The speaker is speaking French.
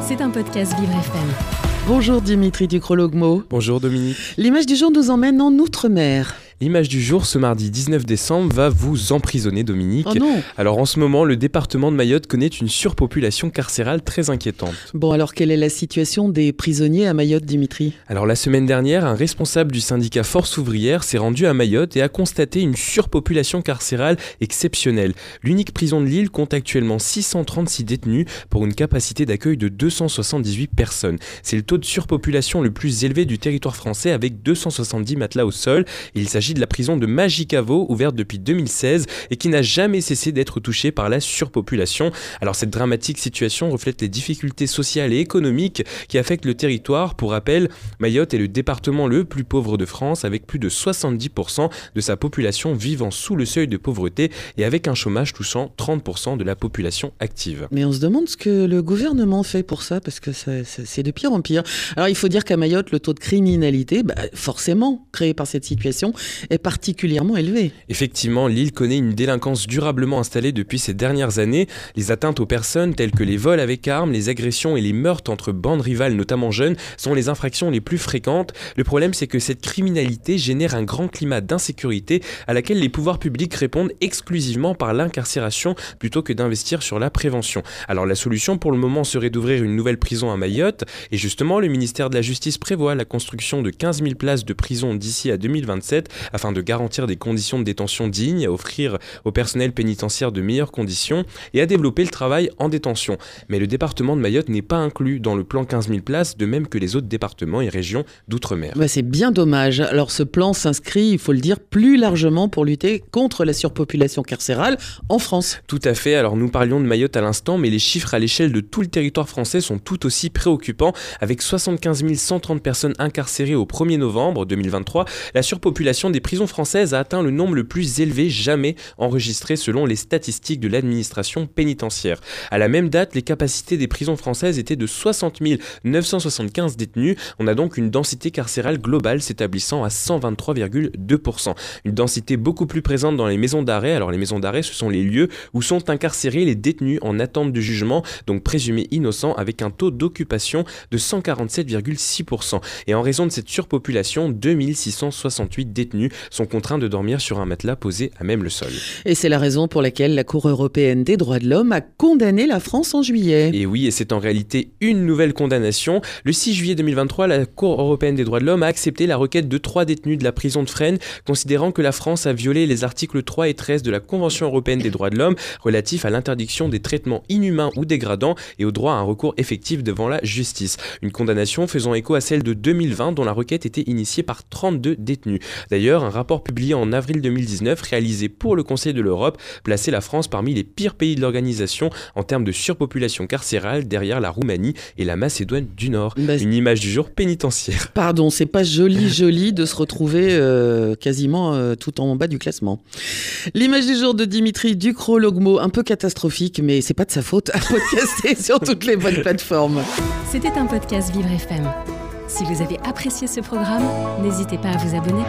C'est un podcast Vivre FM. Bonjour Dimitri Ducrologmo. Bonjour Dominique. L'image du jour nous emmène en Outre-mer. L'image du jour ce mardi 19 décembre va vous emprisonner Dominique. Oh non Alors en ce moment, le département de Mayotte connaît une surpopulation carcérale très inquiétante. Bon alors quelle est la situation des prisonniers à Mayotte Dimitri? Alors la semaine dernière, un responsable du syndicat Force ouvrière s'est rendu à Mayotte et a constaté une surpopulation carcérale exceptionnelle. L'unique prison de l'île compte actuellement 636 détenus pour une capacité d'accueil de 278 personnes. C'est le taux de surpopulation le plus élevé du territoire français avec 270 matelas au sol. Il s'agit de la prison de Magicavo, ouverte depuis 2016 et qui n'a jamais cessé d'être touchée par la surpopulation. Alors cette dramatique situation reflète les difficultés sociales et économiques qui affectent le territoire. Pour rappel, Mayotte est le département le plus pauvre de France avec plus de 70% de sa population vivant sous le seuil de pauvreté et avec un chômage touchant 30% de la population active. Mais on se demande ce que le gouvernement fait pour ça, parce que c'est de pire en pire. Alors il faut dire qu'à Mayotte, le taux de criminalité, bah, forcément créé par cette situation, est particulièrement élevé. Effectivement, l'île connaît une délinquance durablement installée depuis ces dernières années. Les atteintes aux personnes, telles que les vols avec armes, les agressions et les meurtres entre bandes rivales, notamment jeunes, sont les infractions les plus fréquentes. Le problème, c'est que cette criminalité génère un grand climat d'insécurité à laquelle les pouvoirs publics répondent exclusivement par l'incarcération plutôt que d'investir sur la prévention. Alors la solution pour le moment serait d'ouvrir une nouvelle prison à Mayotte. Et justement, le ministère de la Justice prévoit la construction de 15 000 places de prison d'ici à 2027 afin de garantir des conditions de détention dignes, à offrir au personnel pénitentiaire de meilleures conditions et à développer le travail en détention. Mais le département de Mayotte n'est pas inclus dans le plan 15 000 places, de même que les autres départements et régions d'outre-mer. Bah, c'est bien dommage. Alors ce plan s'inscrit, il faut le dire, plus largement pour lutter contre la surpopulation carcérale en France. Tout à fait, alors nous parlions de Mayotte à l'instant, mais les chiffres à l'échelle de tout le territoire français sont tout aussi préoccupants. Avec 75 130 personnes incarcérées au 1er novembre 2023, la surpopulation des prisons françaises a atteint le nombre le plus élevé jamais enregistré selon les statistiques de l'administration pénitentiaire. À la même date, les capacités des prisons françaises étaient de 60 975 détenus. On a donc une densité carcérale globale s'établissant à 123,2%. Une densité beaucoup plus présente dans les maisons d'arrêt. Alors les maisons d'arrêt, ce sont les lieux où sont incarcérés les détenus en attente de jugement, donc présumés innocents, avec un taux d'occupation de 147,6%. Et en raison de cette surpopulation, 2668 détenus sont contraints de dormir sur un matelas posé à même le sol. Et c'est la raison pour laquelle la Cour européenne des droits de l'homme a condamné la France en juillet. Et oui, et c'est en réalité une nouvelle condamnation. Le 6 juillet 2023, la Cour européenne des droits de l'homme a accepté la requête de trois détenus de la prison de Fresnes, considérant que la France a violé les articles 3 et 13 de la Convention européenne des droits de l'homme relatifs à l'interdiction des traitements inhumains ou dégradants et au droit à un recours effectif devant la justice. Une condamnation faisant écho à celle de 2020 dont la requête était initiée par 32 détenus. D'ailleurs, un rapport publié en avril 2019 réalisé pour le Conseil de l'Europe plaçait la France parmi les pires pays de l'organisation en termes de surpopulation carcérale derrière la Roumanie et la Macédoine du Nord. Bah, Une image du jour pénitentiaire. Pardon, c'est pas joli joli de se retrouver euh, quasiment euh, tout en bas du classement. L'image du jour de Dimitri Ducrologmo, un peu catastrophique, mais c'est pas de sa faute, à podcaster sur toutes les bonnes plateformes. C'était un podcast Vivre FM. Si vous avez apprécié ce programme, n'hésitez pas à vous abonner.